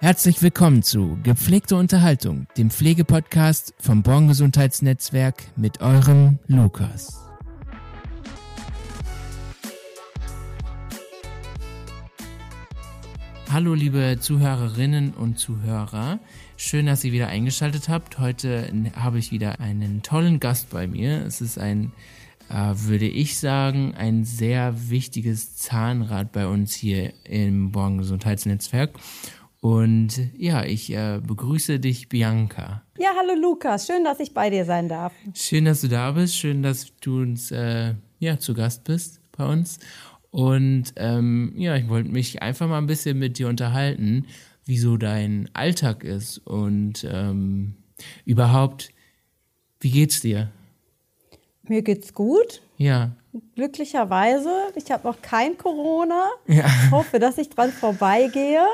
Herzlich willkommen zu Gepflegte Unterhaltung, dem Pflegepodcast vom Born Gesundheitsnetzwerk mit eurem Lukas. Hallo liebe Zuhörerinnen und Zuhörer, schön, dass ihr wieder eingeschaltet habt. Heute habe ich wieder einen tollen Gast bei mir. Es ist ein, äh, würde ich sagen, ein sehr wichtiges Zahnrad bei uns hier im Born Gesundheitsnetzwerk. Und ja, ich äh, begrüße dich, Bianca. Ja, hallo Lukas, schön, dass ich bei dir sein darf. Schön, dass du da bist, schön, dass du uns äh, ja, zu Gast bist bei uns. Und ähm, ja, ich wollte mich einfach mal ein bisschen mit dir unterhalten, wie so dein Alltag ist und ähm, überhaupt, wie geht's dir? Mir geht's gut. Ja. Glücklicherweise. Ich habe noch kein Corona. Ja. Ich hoffe, dass ich dran vorbeigehe.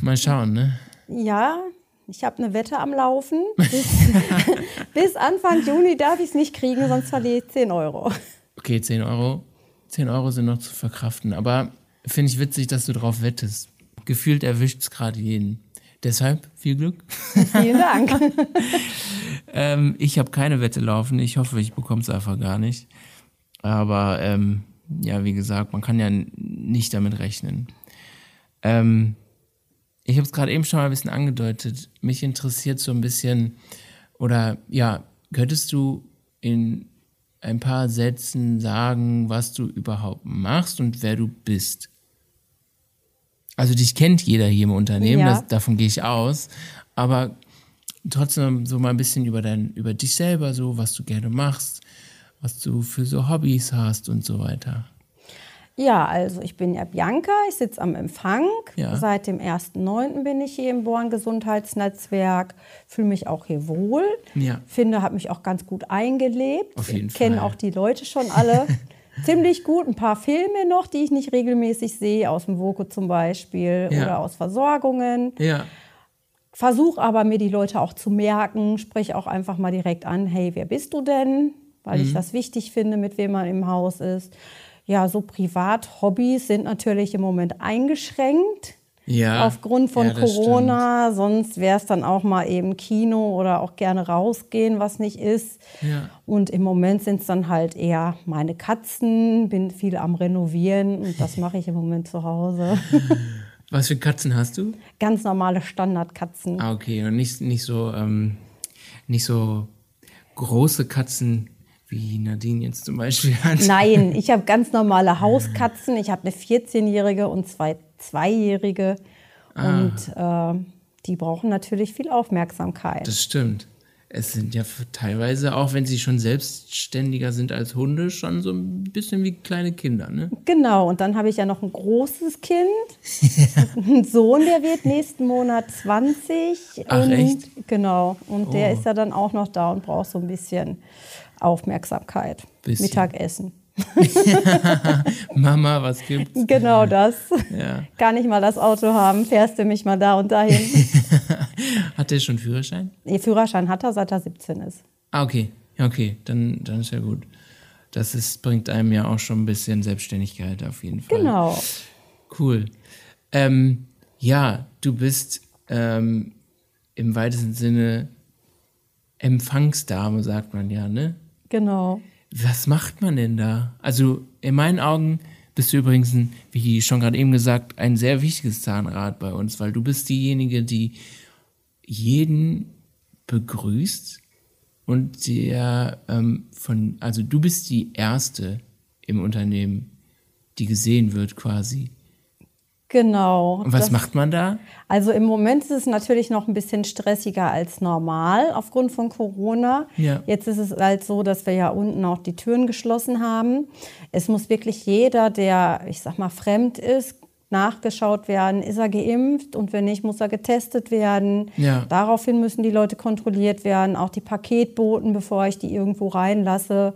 Mal schauen, ne? Ja, ich habe eine Wette am Laufen. Bis, bis Anfang Juni darf ich es nicht kriegen, sonst verliere ich 10 Euro. Okay, 10 Euro. 10 Euro sind noch zu verkraften. Aber finde ich witzig, dass du drauf wettest. Gefühlt erwischt es gerade jeden. Deshalb viel Glück. Vielen Dank. ähm, ich habe keine Wette laufen. Ich hoffe, ich bekomme es einfach gar nicht. Aber ähm, ja, wie gesagt, man kann ja nicht damit rechnen. Ähm, ich habe es gerade eben schon mal ein bisschen angedeutet. Mich interessiert so ein bisschen, oder ja, könntest du in ein paar Sätzen sagen, was du überhaupt machst und wer du bist? Also dich kennt jeder hier im Unternehmen, ja. das, davon gehe ich aus. Aber trotzdem so mal ein bisschen über dein, über dich selber, so was du gerne machst, was du für so Hobbys hast und so weiter. Ja, also ich bin ja Bianca, ich sitze am Empfang. Ja. Seit dem 1.9. bin ich hier im Born Gesundheitsnetzwerk, fühle mich auch hier wohl. Ja. Finde, habe mich auch ganz gut eingelebt. Auf jeden Kenne auch die Leute schon alle ziemlich gut. Ein paar Filme noch, die ich nicht regelmäßig sehe, aus dem Voko zum Beispiel ja. oder aus Versorgungen. Ja. Versuche aber mir die Leute auch zu merken, sprich auch einfach mal direkt an, hey, wer bist du denn? Weil mhm. ich das wichtig finde, mit wem man im Haus ist ja, so Privat-Hobbys sind natürlich im Moment eingeschränkt. Ja, aufgrund von ja, Corona, stimmt. sonst wäre es dann auch mal eben Kino oder auch gerne rausgehen, was nicht ist. Ja. Und im Moment sind es dann halt eher meine Katzen, bin viel am Renovieren und das mache ich im Moment zu Hause. Was für Katzen hast du? Ganz normale Standardkatzen. Ah, okay. Und nicht, nicht so, ähm, nicht so große Katzen, wie Nadine jetzt zum Beispiel hat. Nein, ich habe ganz normale Hauskatzen. Ich habe eine 14-jährige und zwei Zweijährige. Ah. Und äh, die brauchen natürlich viel Aufmerksamkeit. Das stimmt. Es sind ja teilweise, auch wenn sie schon selbstständiger sind als Hunde, schon so ein bisschen wie kleine Kinder, ne? Genau, und dann habe ich ja noch ein großes Kind, ja. einen Sohn, der wird nächsten Monat 20. Ach, und, echt? Genau, und oh. der ist ja dann auch noch da und braucht so ein bisschen Aufmerksamkeit. Bisschen. Mittagessen. Mama, was gibt's? Genau das. Ja. Gar nicht mal das Auto haben, fährst du mich mal da und dahin. hat er schon Führerschein? Nee, Führerschein hat er, seit er 17 ist. Ah, okay. Okay, dann, dann ist ja gut. Das ist, bringt einem ja auch schon ein bisschen Selbstständigkeit auf jeden Fall. Genau. Cool. Ähm, ja, du bist ähm, im weitesten Sinne Empfangsdame, sagt man ja, ne? Genau. Was macht man denn da? Also in meinen Augen bist du übrigens, ein, wie schon gerade eben gesagt, ein sehr wichtiges Zahnrad bei uns, weil du bist diejenige, die jeden begrüßt und der ähm, von, also du bist die erste im Unternehmen, die gesehen wird quasi. Genau. Und was das, macht man da? Also im Moment ist es natürlich noch ein bisschen stressiger als normal aufgrund von Corona. Ja. Jetzt ist es halt so, dass wir ja unten auch die Türen geschlossen haben. Es muss wirklich jeder, der, ich sag mal, fremd ist, nachgeschaut werden, ist er geimpft und wenn nicht, muss er getestet werden. Ja. Daraufhin müssen die Leute kontrolliert werden, auch die Paketboten, bevor ich die irgendwo reinlasse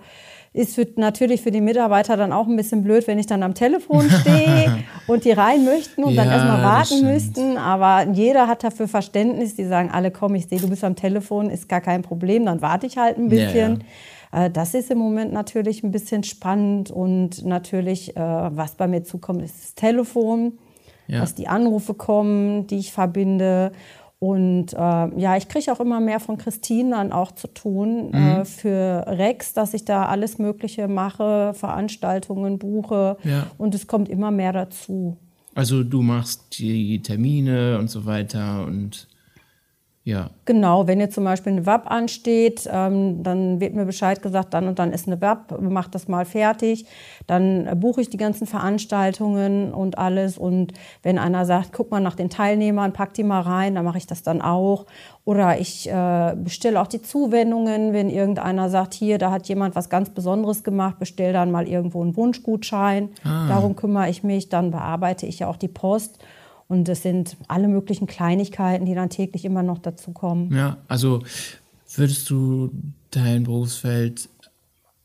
ist für, natürlich für die Mitarbeiter dann auch ein bisschen blöd, wenn ich dann am Telefon stehe und die rein möchten und ja, dann erstmal warten müssten. Aber jeder hat dafür Verständnis. Die sagen alle, komm, ich sehe, du bist am Telefon, ist gar kein Problem, dann warte ich halt ein bisschen. Ja, ja. Äh, das ist im Moment natürlich ein bisschen spannend und natürlich, äh, was bei mir zukommt, ist das Telefon. Dass die Anrufe kommen, die ich verbinde. Und äh, ja, ich kriege auch immer mehr von Christine dann auch zu tun Mhm. äh, für Rex, dass ich da alles Mögliche mache, Veranstaltungen buche. Ja. Und es kommt immer mehr dazu. Also du machst die Termine und so weiter und ja. Genau, wenn jetzt zum Beispiel eine WAP ansteht, ähm, dann wird mir Bescheid gesagt, dann und dann ist eine WAP, mach das mal fertig. Dann buche ich die ganzen Veranstaltungen und alles. Und wenn einer sagt, guck mal nach den Teilnehmern, pack die mal rein, dann mache ich das dann auch. Oder ich äh, bestelle auch die Zuwendungen, wenn irgendeiner sagt, hier, da hat jemand was ganz Besonderes gemacht, bestell dann mal irgendwo einen Wunschgutschein. Darum kümmere ich mich. Dann bearbeite ich ja auch die Post. Und es sind alle möglichen Kleinigkeiten, die dann täglich immer noch dazu kommen. Ja, also würdest du dein Berufsfeld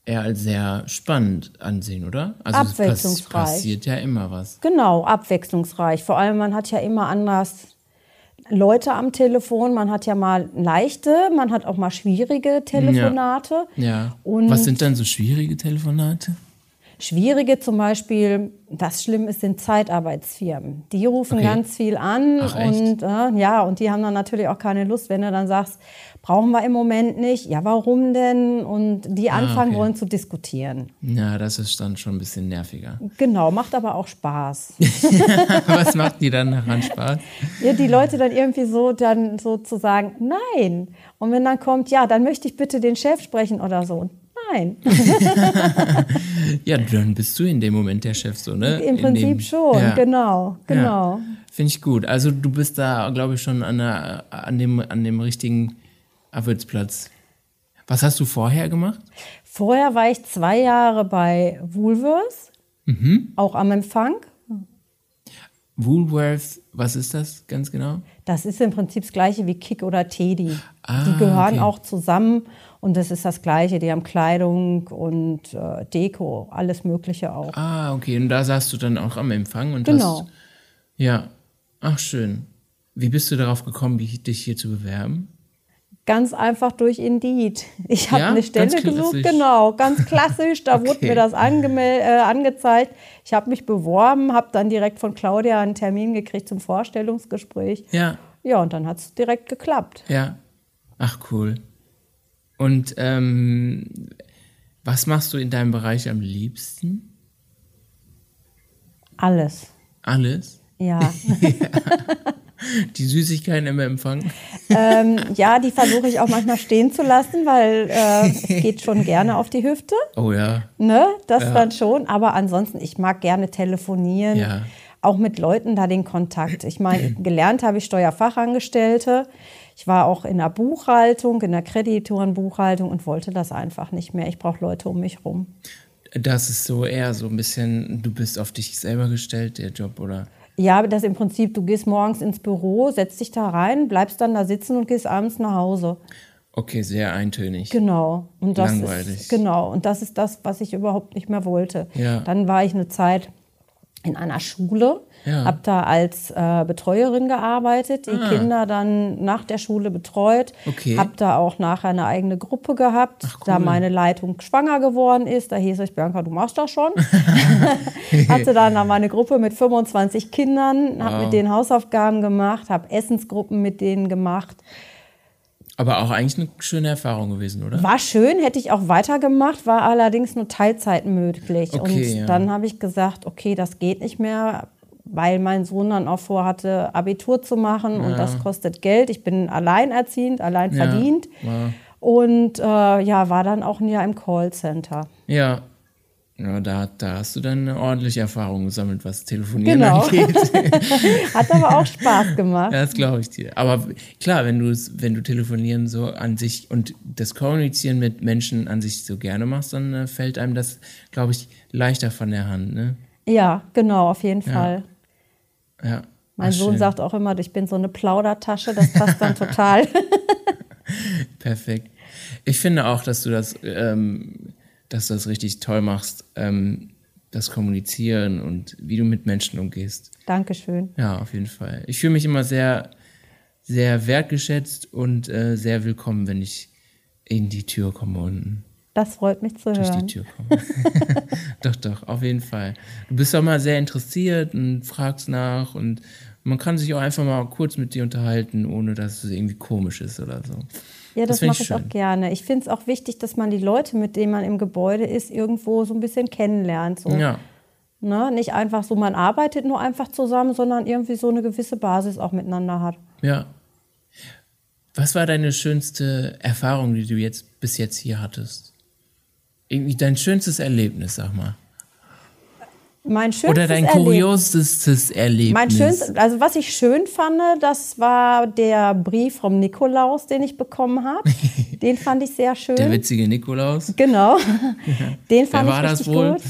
eher als sehr spannend ansehen, oder? Also es Abwechslungsreich. passiert ja immer was. Genau, abwechslungsreich. Vor allem, man hat ja immer anders Leute am Telefon. Man hat ja mal leichte, man hat auch mal schwierige Telefonate. Ja. Und- was sind dann so schwierige Telefonate? Schwierige zum Beispiel, das Schlimme ist, sind Zeitarbeitsfirmen. Die rufen Okay. ganz viel an Ach, und äh, ja, und die haben dann natürlich auch keine Lust, wenn du dann sagst, brauchen wir im Moment nicht. Ja, warum denn? Und die anfangen okay. wollen zu diskutieren. Ja, das ist dann schon ein bisschen nerviger. Genau, macht aber auch Spaß. was macht die dann daran Spaß? Ja, die Leute dann irgendwie so dann so zu sagen, nein. Und wenn dann kommt, ja, dann möchte ich bitte den Chef sprechen oder so. Nein, Ja, dann bist du in dem Moment der Chef so, ne? im In Prinzip dem, schon, ja. genau, genau. Ja. Finde ich gut. Also du bist da, glaube ich, schon an, der, an, dem, an dem richtigen Arbeitsplatz. Was hast du vorher gemacht? Vorher war ich zwei Jahre bei Woolworths, Mhm. auch am Empfang. Woolworth, was ist das ganz genau? Das ist im Prinzip das gleiche wie Kick oder Teddy. Ah, die gehören okay. auch zusammen und das ist das gleiche. Die haben Kleidung und äh, Deko, alles Mögliche auch. Ah, okay. Und da saßt du dann auch am Empfang und Genau. hast. Ja. Ach, schön. Wie bist du darauf gekommen, dich hier zu bewerben? Ganz einfach durch Indeed. Ich habe Ja, eine Stelle gesucht, genau, ganz klassisch. Da wurde Okay. mir das äh, angezeigt. Ich habe mich beworben, habe dann direkt von Claudia einen Termin gekriegt zum Vorstellungsgespräch. Ja. Ja, und dann hat es direkt geklappt. Ja. Ach, cool. Und ähm, was machst du in deinem Bereich am liebsten? Alles. Alles? Ja. Die Süßigkeiten im Empfang? ähm, ja, die versuche ich auch manchmal stehen zu lassen, weil äh, es geht schon gerne auf die Hüfte. Oh ja. Ne? Das Ja. dann schon. Aber ansonsten, ich mag gerne telefonieren. Ja. Auch mit Leuten da den Kontakt. Ich meine, gelernt habe ich Steuerfachangestellte. Ich war auch in der Buchhaltung, in der Kreditorenbuchhaltung und wollte das einfach nicht mehr. Ich brauche Leute um mich rum. Das ist so eher so ein bisschen, du bist auf dich selber gestellt, der Job, oder? Ja, das im Prinzip, du gehst morgens ins Büro, setzt dich da rein, bleibst dann da sitzen und gehst abends nach Hause. Okay, sehr eintönig. Genau. Und das Langweilig. Ist, genau. Und das ist das, was ich überhaupt nicht mehr wollte. Ja. Dann war ich eine Zeit in einer Schule, Ja. habe da als äh, Betreuerin gearbeitet, die Ah. Kinder dann nach der Schule betreut, Okay. habe da auch nachher eine eigene Gruppe gehabt, Ach, cool. da meine Leitung schwanger geworden ist, da hieß es, Bianca, du machst das schon. Hatte dann da meine Gruppe mit 25 Kindern, habe Wow. mit denen Hausaufgaben gemacht, habe Essensgruppen mit denen gemacht. Aber auch eigentlich eine schöne Erfahrung gewesen, oder? War schön, hätte ich auch weitergemacht, war allerdings nur Teilzeit möglich. Okay, und ja. dann habe ich gesagt, okay, das geht nicht mehr, weil mein Sohn dann auch vorhatte, Abitur zu machen und das kostet Geld. Ich bin alleinerziehend, allein Ja. verdient. Und äh, ja, war dann auch ein Jahr im Callcenter. Ja. Ja, da, da hast du dann eine ordentliche Erfahrung gesammelt, was Telefonieren Genau. angeht. Hat aber auch Spaß gemacht. Ja, das glaube ich dir. Aber klar, wenn du wenn du telefonieren so an sich und das Kommunizieren mit Menschen an sich so gerne machst, dann äh, fällt einem das, glaube ich, leichter von der Hand, ne? Ja, genau, auf jeden Fall. Ja. Mein Ach, Sohn schön. sagt auch immer, ich bin so eine Plaudertasche, das passt dann total. Perfekt. Ich finde auch, dass du das, ähm, dass du das richtig toll machst, ähm, das Kommunizieren und wie du mit Menschen umgehst. Dankeschön. Ja, auf jeden Fall. Ich fühle mich immer sehr, sehr wertgeschätzt und äh, sehr willkommen, wenn ich in die Tür komme unten. Das freut mich zu durch hören. die Tür kommen. doch, doch, auf jeden Fall. Du bist auch mal sehr interessiert und fragst nach und man kann sich auch einfach mal kurz mit dir unterhalten, ohne dass es irgendwie komisch ist oder so. Ja, das, find mache ich auch schön. gerne. Ich finde es auch wichtig, dass man die Leute, mit denen man im Gebäude ist, irgendwo so ein bisschen kennenlernt. So. Ja, Ne? Nicht einfach so, man arbeitet nur einfach zusammen, sondern irgendwie so eine gewisse Basis auch miteinander hat. ja. Was war deine schönste Erfahrung, die du jetzt bis jetzt hier hattest? Irgendwie dein schönstes Erlebnis, sag mal. Mein schönstes Oder dein Erlebnis- kuriosestes Erlebnis. Mein schönstes, also was ich schön fand, das war der Brief vom Nikolaus, den ich bekommen habe. Den fand ich sehr schön. Der witzige Nikolaus. Genau. Den fand Wer war ich das wohl? gut.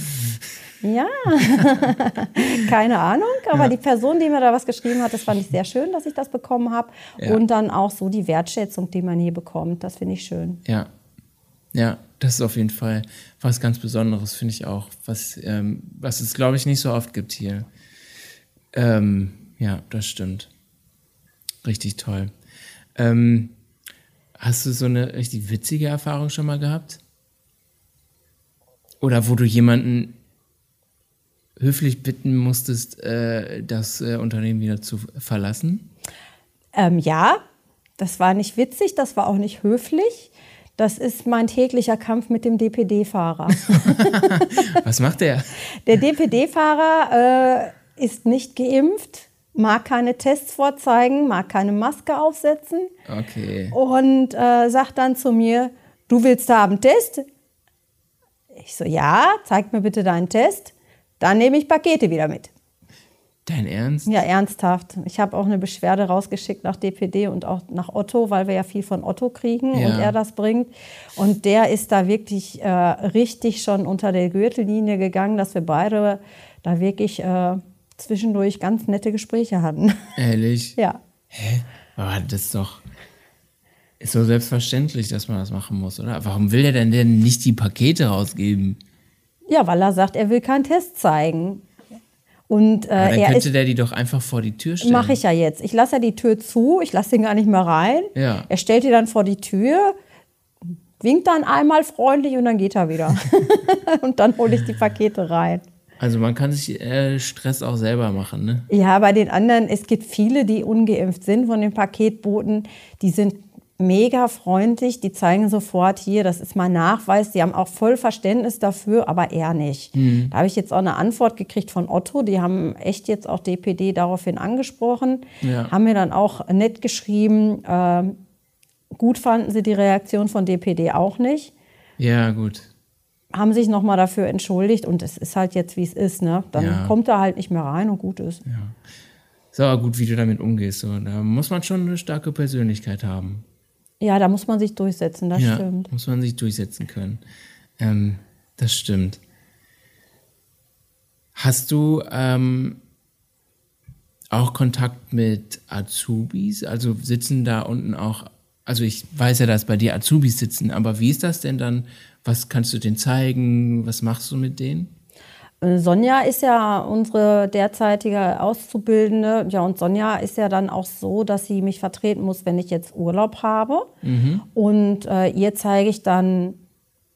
Ja, keine Ahnung, aber die Person, die mir da was geschrieben hat, das fand ich sehr schön, dass ich das bekommen habe. Ja. Und dann auch so die Wertschätzung, die man hier bekommt, das finde ich schön. Ja. Ja, das ist auf jeden Fall was ganz Besonderes, finde ich auch. Was, ähm, was es, glaube ich, nicht so oft gibt hier. Ähm, ja, das stimmt. Richtig toll. Ähm, hast du so eine richtig witzige Erfahrung schon mal gehabt? Oder wo du jemanden höflich bitten musstest, äh, das äh, Unternehmen wieder zu verlassen? Ähm, ja, das war nicht witzig, das war auch nicht höflich. Das ist mein täglicher Kampf mit dem DPD-Fahrer. Was macht der? Der DPD-Fahrer äh, ist nicht geimpft, mag keine Tests vorzeigen, mag keine Maske aufsetzen Okay. und äh, sagt dann zu mir, du willst da einen Test? Ich so, ja, zeig mir bitte deinen Test. Dann nehme ich Pakete wieder mit. Dein Ernst? Ja, ernsthaft. Ich habe auch eine Beschwerde rausgeschickt nach DPD und auch nach Otto, weil wir ja viel von Otto kriegen Ja. und er das bringt. Und der ist da wirklich äh, richtig schon unter der Gürtellinie gegangen, dass wir beide da wirklich äh, zwischendurch ganz nette Gespräche hatten. Ehrlich? ja. Hä? Aber das ist doch. Ist so selbstverständlich, dass man das machen muss, oder? Warum will er denn denn nicht die Pakete rausgeben? Ja, weil er sagt, er will keinen Test zeigen. Und äh, Aber dann er könnte ist der die doch einfach vor die Tür stellen. Mache ich ja jetzt. Ich lasse ja die Tür zu, ich lasse ihn gar nicht mehr rein. Ja. Er stellt die dann vor die Tür, winkt dann einmal freundlich und dann geht er wieder. und dann hole ich die Pakete rein. Also man kann sich äh, Stress auch selber machen, ne? Ja, bei den anderen, es gibt viele, die ungeimpft sind von den Paketboten, die sind mega freundlich, die zeigen sofort hier, das ist mein Nachweis, die haben auch voll Verständnis dafür, aber er nicht. Da habe ich jetzt auch eine Antwort gekriegt von Otto, die haben echt jetzt auch DPD daraufhin angesprochen, Ja. haben mir dann auch nett geschrieben, ähm, gut fanden sie die Reaktion von DPD auch nicht, Ja, gut. haben sich nochmal dafür entschuldigt und es ist halt jetzt, wie es ist, ne? Dann Ja. kommt er halt nicht mehr rein und gut ist. So, aber gut, wie du damit umgehst. So. Da muss man schon eine starke Persönlichkeit haben. Ja, da muss man sich durchsetzen, das ja, stimmt. muss man sich durchsetzen können. Ähm, das stimmt. Hast du ähm, auch Kontakt mit Azubis? Also sitzen da unten auch, also ich weiß ja, dass bei dir Azubis sitzen, aber wie ist das denn dann? Was kannst du denen zeigen? Was machst du mit denen? Sonja ist ja unsere derzeitige Auszubildende. Ja, und Sonja ist ja dann auch so, dass sie mich vertreten muss, wenn ich jetzt Urlaub habe. Und äh, ihr zeige ich dann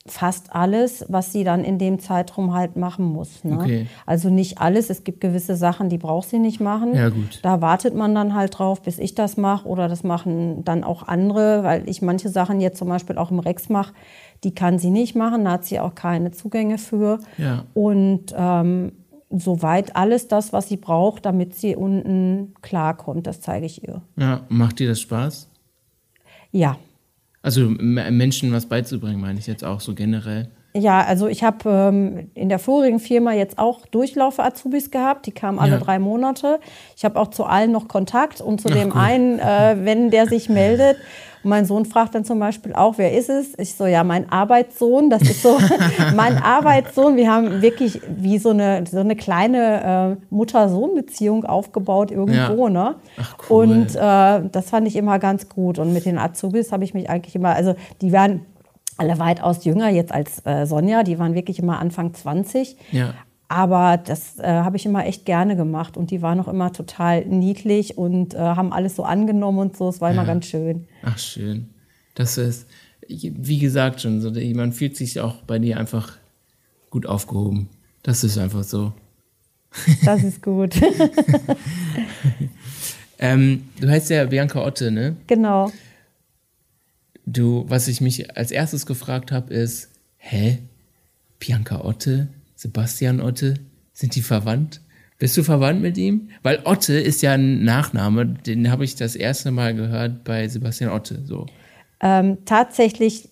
fast alles, was sie dann in dem Zeitraum halt machen muss. Ne? Okay. Also nicht alles. Es gibt gewisse Sachen, die braucht sie nicht machen. Ja, gut. Da wartet man dann halt drauf, bis ich das mache oder das machen dann auch andere, weil ich manche Sachen jetzt zum Beispiel auch im Rex mache, die kann sie nicht machen, da hat sie auch keine Zugänge für. Ja. Und ähm, soweit alles das, was sie braucht, damit sie unten klarkommt, das zeige ich ihr. Ja, macht dir das Spaß? Ja. Also Menschen was beizubringen, meine ich jetzt auch so generell. Ja, also ich habe ähm, in der vorigen Firma jetzt auch Durchlaufe-Azubis gehabt, die kamen alle Ja. drei Monate. Ich habe auch zu allen noch Kontakt und zu Ach, dem cool. einen, äh, wenn der sich meldet. Und mein Sohn fragt dann zum Beispiel auch, wer ist es? Ich so, ja, mein Arbeitssohn. Das ist so mein Arbeitssohn. Wir haben wirklich wie so eine, so eine kleine äh, Mutter-Sohn-Beziehung aufgebaut irgendwo. Ja. Ne? Ach, cool. Und äh, das fand ich immer ganz gut. Und mit den Azubis habe ich mich eigentlich immer, also die waren alle weitaus jünger jetzt als äh, Sonja, die waren wirklich immer Anfang 20. Ja. Aber das äh, habe ich immer echt gerne gemacht und die waren auch immer total niedlich und äh, haben alles so angenommen und so. Es war immer Ja. ganz schön. Ach, schön. Das ist, wie gesagt schon, so, man fühlt sich auch bei dir einfach gut aufgehoben. Das ist einfach so. Das ist gut. ähm, du heißt ja Bianca Otte, ne? Genau. Du, was ich mich als erstes gefragt habe, ist, hä? Bianca Otte, Sebastian Otte, sind die verwandt? Bist du verwandt mit ihm? Weil Otte ist ja ein Nachname, den habe ich das erste Mal gehört bei Sebastian Otte. So. Ähm, tatsächlich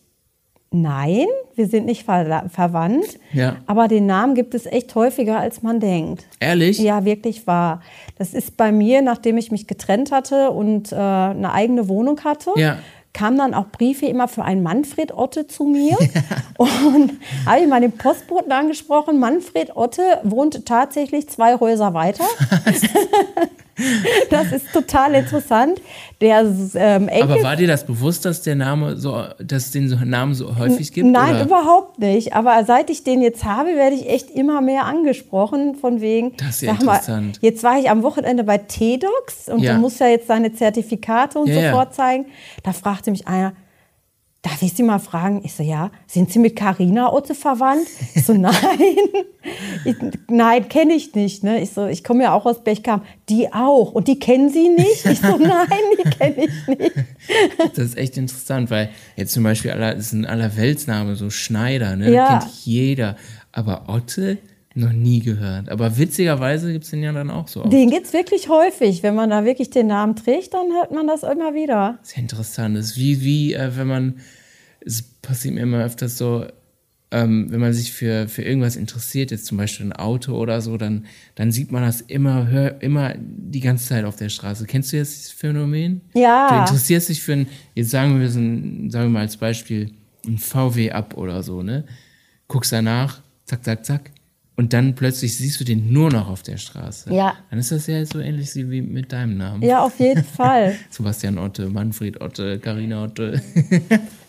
nein, wir sind nicht ver verwandt. Ja. Aber den Namen gibt es echt häufiger, als man denkt. Ehrlich? Ja, wirklich wahr. Das ist bei mir, nachdem ich mich getrennt hatte und äh, eine eigene Wohnung hatte. Ja kamen dann auch Briefe immer für einen Manfred Otte zu mir. Und habe ich mal den Postboten angesprochen. Manfred Otte wohnt tatsächlich zwei Häuser weiter. das ist total interessant. Der ähm, Enkel Aber war dir das bewusst, dass der Name so, dass es den Namen so häufig gibt? Nein, oder? überhaupt nicht. Aber seit ich den jetzt habe, werde ich echt immer mehr angesprochen von wegen. Das ist ja interessant. Mal, jetzt war ich am Wochenende bei TEDx und ja. du musst ja jetzt deine Zertifikate und ja, so vorzeigen. Da fragte mich einer, darf ich Sie mal fragen? Ich so, ja, sind Sie mit Karina Otte verwandt? Ich so, nein, ich, nein, kenne ich nicht. Ne? Ich so, ich komme ja auch aus Bechkam. Die auch. Und die kennen Sie nicht? Ich so, nein, die kenne ich nicht. Das ist echt interessant, weil jetzt zum Beispiel, aller, ist ein Allerweltsname, so Schneider, ne? Ja. kennt jeder. Aber Otte, noch nie gehört. Aber witzigerweise gibt es den ja dann auch so. Oft. Den gibt es wirklich häufig. Wenn man da wirklich den Namen trägt, dann hört man das immer wieder. Sehr interessant. Das ist wie, wie äh, wenn man, es passiert mir immer öfters so, ähm, wenn man sich für, für irgendwas interessiert, jetzt zum Beispiel ein Auto oder so, dann, dann sieht man das immer, hör, immer die ganze Zeit auf der Straße. Kennst du jetzt dieses Phänomen? Ja. Du interessierst dich für ein, jetzt sagen wir so ein, sagen wir mal als Beispiel, ein VW ab oder so, ne? Guckst danach, zack, zack, zack und dann plötzlich siehst du den nur noch auf der Straße. Ja. Dann ist das ja so ähnlich wie mit deinem Namen. Ja, auf jeden Fall. Sebastian Otte, Manfred Otte, Karina Otte.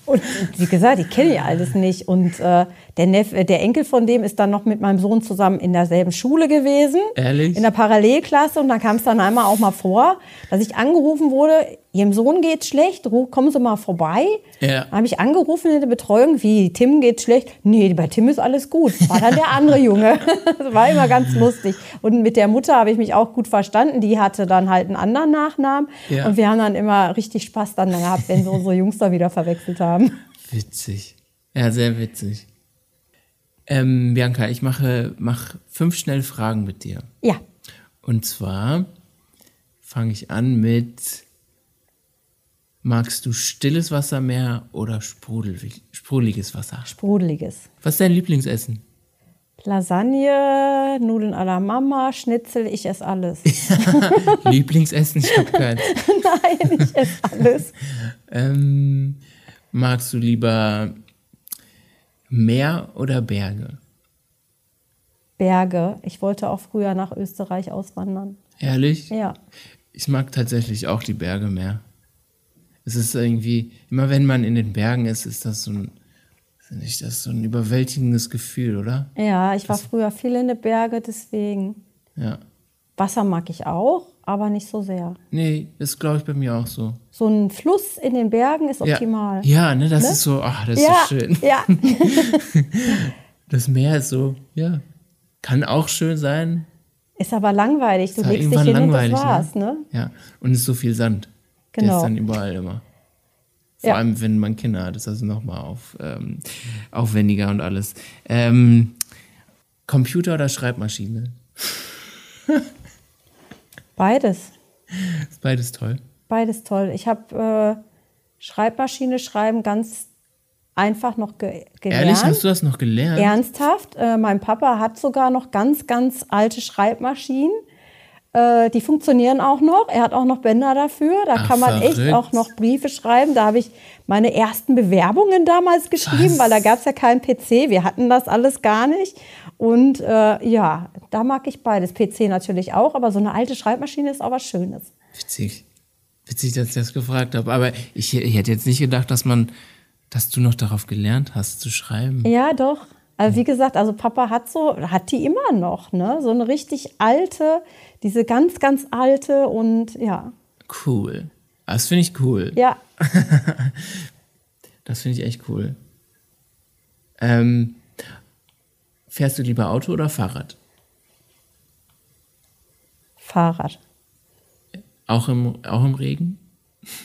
Und wie gesagt, ich kenne ja alles nicht. Und äh, der, Neff, äh, der Enkel von dem ist dann noch mit meinem Sohn zusammen in derselben Schule gewesen. Ehrlich? In der Parallelklasse. Und dann kam es dann einmal auch mal vor, dass ich angerufen wurde, Ihrem Sohn geht's schlecht, kommen Sie mal vorbei. Ja. Habe ich angerufen in der Betreuung, wie, Tim geht's schlecht? Nee, bei Tim ist alles gut. War dann der andere Junge. das war immer ganz lustig. Und mit der Mutter habe ich mich auch gut verstanden. Die hatte dann halt einen anderen Nachnamen. Ja. Und wir haben dann immer richtig Spaß dann gehabt, wenn so unsere Jungs da wieder verwechselt haben. Witzig. Ja, sehr witzig. Ähm, Bianca, ich mache mach fünf schnelle Fragen mit dir. Ja. Und zwar fange ich an mit Magst du stilles Wasser mehr oder sprudelig, sprudeliges Wasser? Sprudeliges. Was ist dein Lieblingsessen? Lasagne, Nudeln à la Mama, Schnitzel, ich esse alles. Lieblingsessen, ich habe keins. Nein, ich esse alles. ähm, magst du lieber Meer oder Berge? Berge. Ich wollte auch früher nach Österreich auswandern. Ehrlich? Ja. Ich mag tatsächlich auch die Berge mehr es ist irgendwie, immer wenn man in den Bergen ist, ist das so ein, ist das so ein überwältigendes Gefühl, oder? Ja, ich war das, früher viel in den Bergen, deswegen. Ja. Wasser mag ich auch, aber nicht so sehr. Nee, ist glaube ich bei mir auch so. So ein Fluss in den Bergen ist optimal. Ja, ja ne, das ne? ist so, ach, das ja, ist so schön. Ja. das Meer ist so, ja, kann auch schön sein. Ist aber langweilig. Du legst dich hin und das war's, ne? ne? Ja, und es ist so viel Sand. Genau. Der ist dann überall immer. Vor ja. allem, wenn man Kinder hat, ist das nochmal auf, ähm, aufwendiger und alles. Ähm, Computer oder Schreibmaschine? beides. Ist beides toll. Beides toll. Ich habe äh, Schreibmaschine schreiben ganz einfach noch ge gelernt. Ehrlich, hast du das noch gelernt? Ernsthaft. Äh, mein Papa hat sogar noch ganz, ganz alte Schreibmaschinen. Äh, die funktionieren auch noch. Er hat auch noch Bänder dafür. Da Ach, kann man verrückt. echt auch noch Briefe schreiben. Da habe ich meine ersten Bewerbungen damals geschrieben, Was? weil da gab es ja keinen PC. Wir hatten das alles gar nicht. Und äh, ja, da mag ich beides. PC natürlich auch, aber so eine alte Schreibmaschine ist auch was Schönes. Witzig. Witzig, dass ich das gefragt habe. Aber ich, ich hätte jetzt nicht gedacht, dass man, dass du noch darauf gelernt hast zu schreiben. Ja, doch. Also wie gesagt, also Papa hat so, hat die immer noch, ne? So eine richtig alte, diese ganz, ganz alte und ja. Cool. Das finde ich cool. Ja. Das finde ich echt cool. Ähm, fährst du lieber Auto oder Fahrrad? Fahrrad. Auch im, auch im Regen?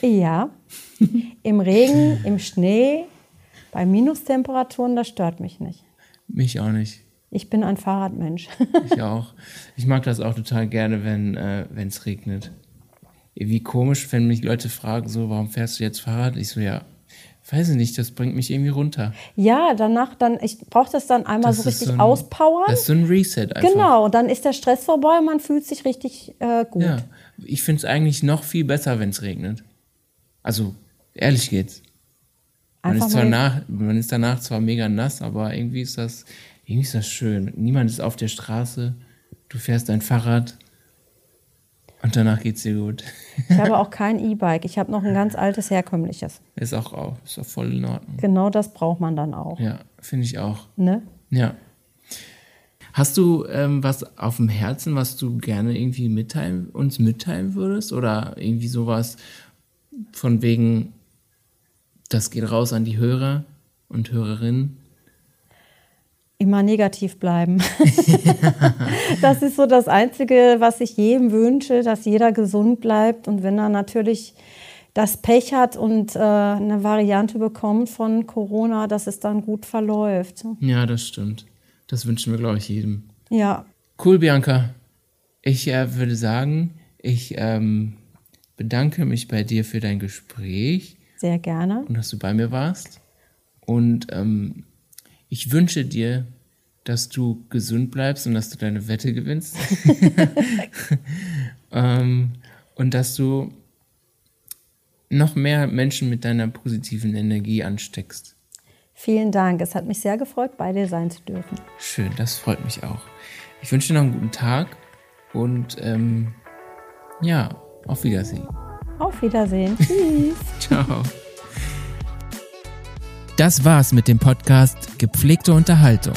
Ja. Im Regen, im Schnee, bei Minustemperaturen, das stört mich nicht. Mich auch nicht. Ich bin ein Fahrradmensch. Ich auch. Ich mag das auch total gerne, wenn äh, es regnet. Wie komisch, wenn mich Leute fragen, so, warum fährst du jetzt Fahrrad? Ich so, ja, weiß ich nicht, das bringt mich irgendwie runter. Ja, danach dann, ich brauche das dann einmal Das so richtig so ein- auspowern. Das ist so ein Reset einfach. Genau, dann ist der Stress vorbei und man fühlt sich richtig äh, gut. Ja, ich finde es eigentlich noch viel besser, wenn es regnet. Also, ehrlich geht's. Man ist, zwar mal, nach, man ist danach zwar mega nass, aber irgendwie ist das, irgendwie ist das schön. Niemand ist auf der Straße, du fährst dein Fahrrad und danach geht's dir gut. ich habe auch kein E-Bike, ich habe noch ein ganz altes herkömmliches. Ist auch, auch, ist auch voll in Ordnung. Genau das braucht man dann auch. Ja, finde ich auch. Ne? Ja. Hast du ähm, was auf dem Herzen, was du gerne irgendwie mitteilen, uns mitteilen würdest? Oder irgendwie sowas von wegen, das geht raus an die Hörer und Hörerinnen? Immer negativ bleiben. das ist so das Einzige, was ich jedem wünsche, dass jeder gesund bleibt. Und wenn er natürlich das Pech hat und äh, eine Variante bekommt von Corona, dass es dann gut verläuft. Ja, das stimmt. Das wünschen wir, glaube ich, jedem. Ja, Cool, Bianca. Ich äh, würde sagen, ich ähm, bedanke mich bei dir für dein Gespräch sehr gerne. und dass du bei mir warst. Und ähm, ich wünsche dir, dass du gesund bleibst und dass du deine Wette gewinnst. ähm, und dass du noch mehr Menschen mit deiner positiven Energie ansteckst. Vielen Dank. Es hat mich sehr gefreut, bei dir sein zu dürfen. Schön, das freut mich auch. Ich wünsche dir noch einen guten Tag und ähm, ja, auf Wiedersehen. Auf Wiedersehen. Tschüss. Ciao. Das war's mit dem Podcast Gepflegte Unterhaltung.